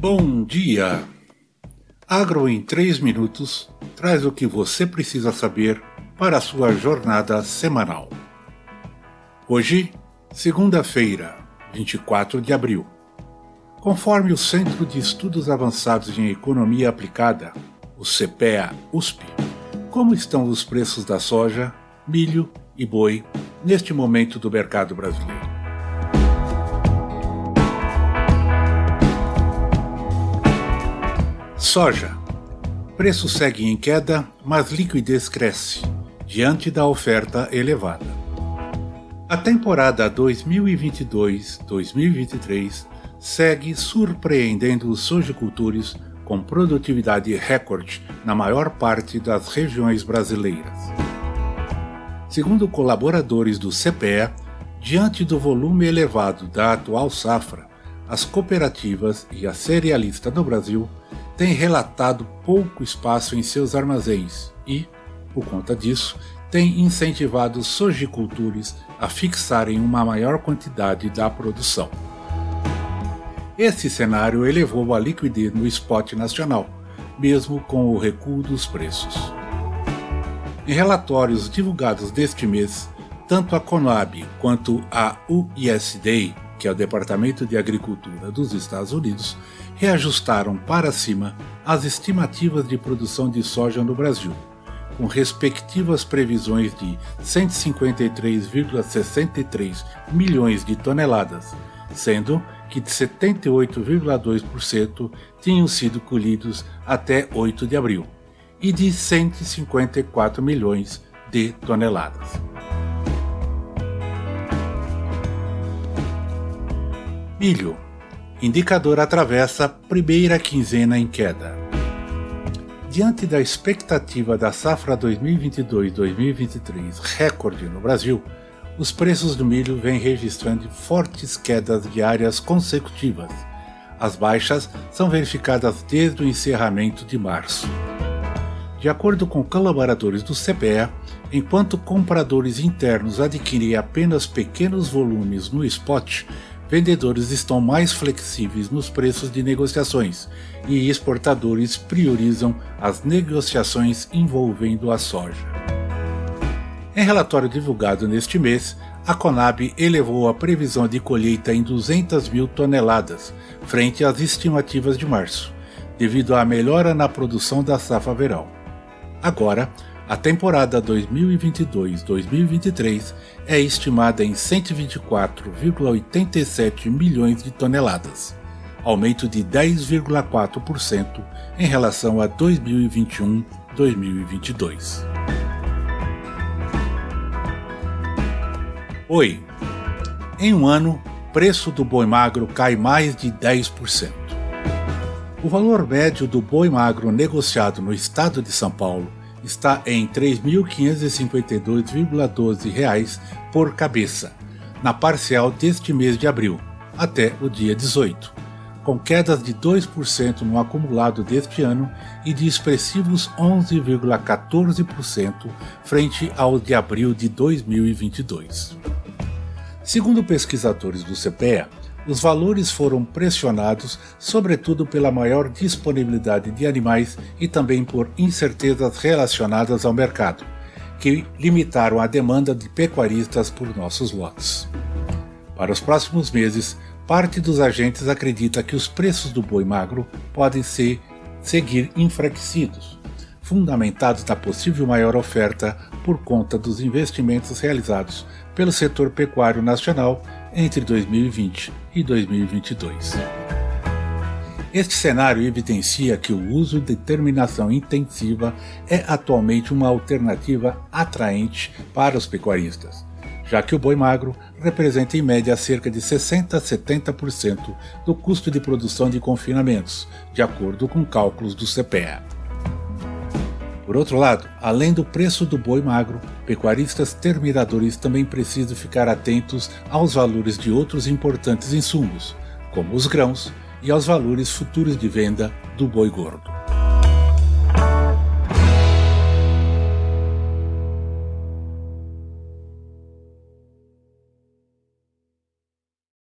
Bom dia! Agro em 3 minutos traz o que você precisa saber para a sua jornada semanal. Hoje, segunda-feira, 24 de abril. Conforme o Centro de Estudos Avançados em Economia Aplicada, o CPEA USP, como estão os preços da soja, milho e boi neste momento do mercado brasileiro? Soja. Preço segue em queda, mas liquidez cresce, diante da oferta elevada. A temporada 2022-2023 segue surpreendendo os sojicultores com produtividade recorde na maior parte das regiões brasileiras. Segundo colaboradores do CPE, diante do volume elevado da atual safra, as cooperativas e a cerealista no Brasil tem relatado pouco espaço em seus armazéns e, por conta disso, tem incentivado sojicultores a fixarem uma maior quantidade da produção. Esse cenário elevou a liquidez no spot nacional, mesmo com o recuo dos preços. Em relatórios divulgados deste mês, tanto a Conab quanto a USDA que é o Departamento de Agricultura dos Estados Unidos, reajustaram para cima as estimativas de produção de soja no Brasil, com respectivas previsões de 153,63 milhões de toneladas, sendo que 78,2% tinham sido colhidos até 8 de abril, e de 154 milhões de toneladas. Milho. Indicador atravessa primeira quinzena em queda. Diante da expectativa da safra 2022-2023 recorde no Brasil, os preços do milho vêm registrando fortes quedas diárias consecutivas. As baixas são verificadas desde o encerramento de março. De acordo com colaboradores do CPE, enquanto compradores internos adquirem apenas pequenos volumes no spot, vendedores estão mais flexíveis nos preços de negociações e exportadores priorizam as negociações envolvendo a soja. Em relatório divulgado neste mês, a Conab elevou a previsão de colheita em 200 mil toneladas, frente às estimativas de março, devido à melhora na produção da safra verão. Agora, a temporada 2022-2023 é estimada em 124,87 milhões de toneladas, aumento de 10,4% em relação a 2021-2022. Oi. Em um ano, preço do boi magro cai mais de 10%. O valor médio do boi magro negociado no estado de São Paulo está em R$ 3.552,12 por cabeça, na parcial deste mês de abril, até o dia 18, com quedas de 2% no acumulado deste ano e de expressivos 11,14% frente ao de abril de 2022. Segundo pesquisadores do CPEA, os valores foram pressionados, sobretudo pela maior disponibilidade de animais e também por incertezas relacionadas ao mercado, que limitaram a demanda de pecuaristas por nossos lotes. Para os próximos meses, parte dos agentes acredita que os preços do boi magro podem ser, seguir enfraquecidos, fundamentados na possível maior oferta por conta dos investimentos realizados pelo setor pecuário nacional entre 2020 e 2022. Este cenário evidencia que o uso de terminação intensiva é atualmente uma alternativa atraente para os pecuaristas, já que o boi magro representa em média cerca de 60 a 70% do custo de produção de confinamentos, de acordo com cálculos do CPEA. Por outro lado, além do preço do boi magro, pecuaristas terminadores também precisam ficar atentos aos valores de outros importantes insumos, como os grãos, e aos valores futuros de venda do boi gordo.